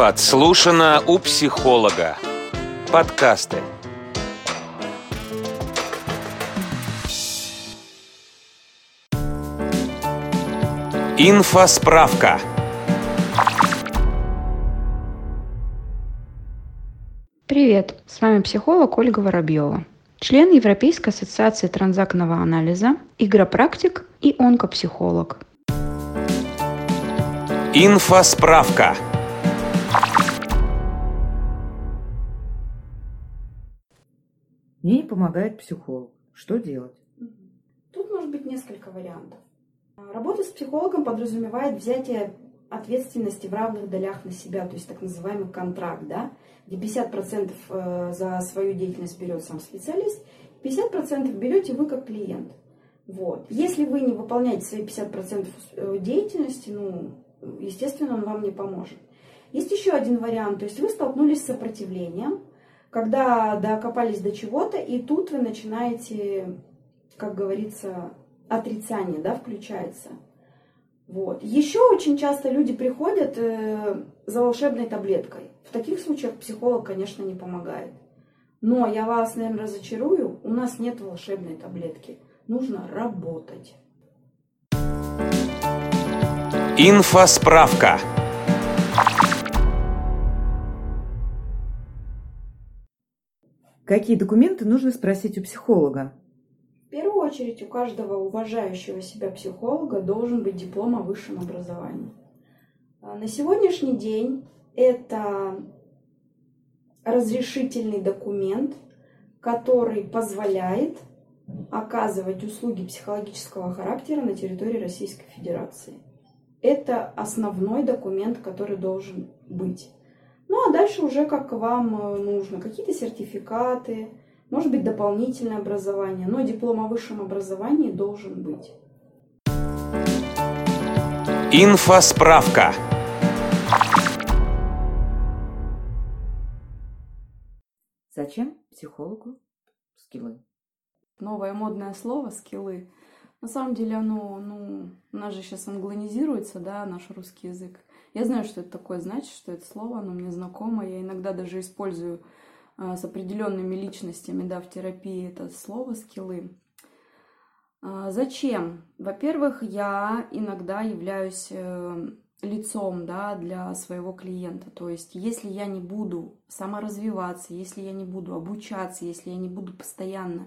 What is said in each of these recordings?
Подслушано у психолога. Подкасты. Инфосправка. Привет, с вами психолог Ольга Воробьева, член Европейской ассоциации транзактного анализа, игропрактик и онкопсихолог. Инфосправка. Мне не помогает психолог. Что делать? Тут может быть несколько вариантов. Работа с психологом подразумевает взятие ответственности в равных долях на себя, то есть так называемый контракт, да, где 50% э, за свою деятельность берет сам специалист, 50% берете вы как клиент. Вот. Если вы не выполняете свои 50% э, деятельности, ну, естественно, он вам не поможет. Есть еще один вариант, то есть вы столкнулись с сопротивлением, когда докопались до чего-то, и тут вы начинаете, как говорится, отрицание, да, включается. Вот. Еще очень часто люди приходят э, за волшебной таблеткой. В таких случаях психолог, конечно, не помогает. Но я вас, наверное, разочарую, у нас нет волшебной таблетки. Нужно работать. Инфосправка. Какие документы нужно спросить у психолога? В первую очередь у каждого уважающего себя психолога должен быть диплом о высшем образовании. А на сегодняшний день это разрешительный документ, который позволяет оказывать услуги психологического характера на территории Российской Федерации. Это основной документ, который должен быть. Ну а дальше уже как вам э, нужно. Какие-то сертификаты, может быть дополнительное образование, но диплом о высшем образовании должен быть. Инфосправка. Зачем психологу скиллы? Новое модное слово «скиллы». На самом деле оно, ну, у нас же сейчас англонизируется, да, наш русский язык. Я знаю, что это такое значит, что это слово, оно мне знакомо. Я иногда даже использую а, с определенными личностями, да, в терапии это слово «скиллы». А, зачем? Во-первых, я иногда являюсь э, лицом да, для своего клиента. То есть, если я не буду саморазвиваться, если я не буду обучаться, если я не буду постоянно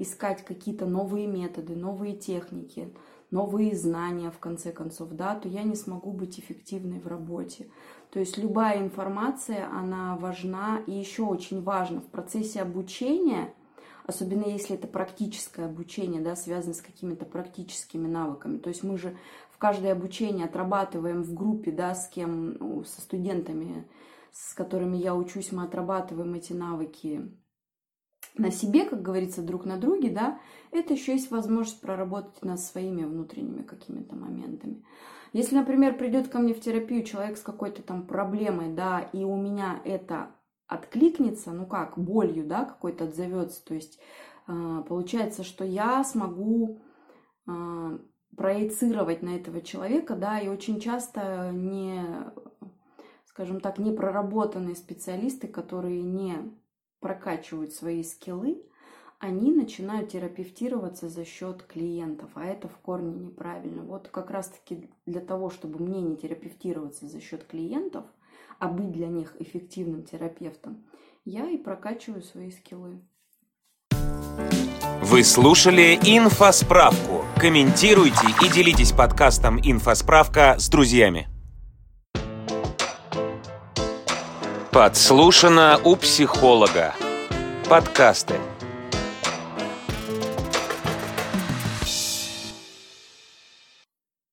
искать какие-то новые методы, новые техники, новые знания, в конце концов, да, то я не смогу быть эффективной в работе. То есть любая информация, она важна и еще очень важно в процессе обучения, особенно если это практическое обучение, да, связано с какими-то практическими навыками. То есть мы же в каждое обучение отрабатываем в группе, да, с кем, ну, со студентами, с которыми я учусь, мы отрабатываем эти навыки на себе, как говорится, друг на друге, да, это еще есть возможность проработать над своими внутренними какими-то моментами. Если, например, придет ко мне в терапию человек с какой-то там проблемой, да, и у меня это откликнется, ну как, болью, да, какой-то отзовется, то есть э, получается, что я смогу э, проецировать на этого человека, да, и очень часто не, скажем так, не проработанные специалисты, которые не прокачивают свои скиллы, они начинают терапевтироваться за счет клиентов, а это в корне неправильно. Вот как раз-таки для того, чтобы мне не терапевтироваться за счет клиентов, а быть для них эффективным терапевтом, я и прокачиваю свои скиллы. Вы слушали «Инфосправку». Комментируйте и делитесь подкастом «Инфосправка» с друзьями. Подслушано у психолога. Подкасты.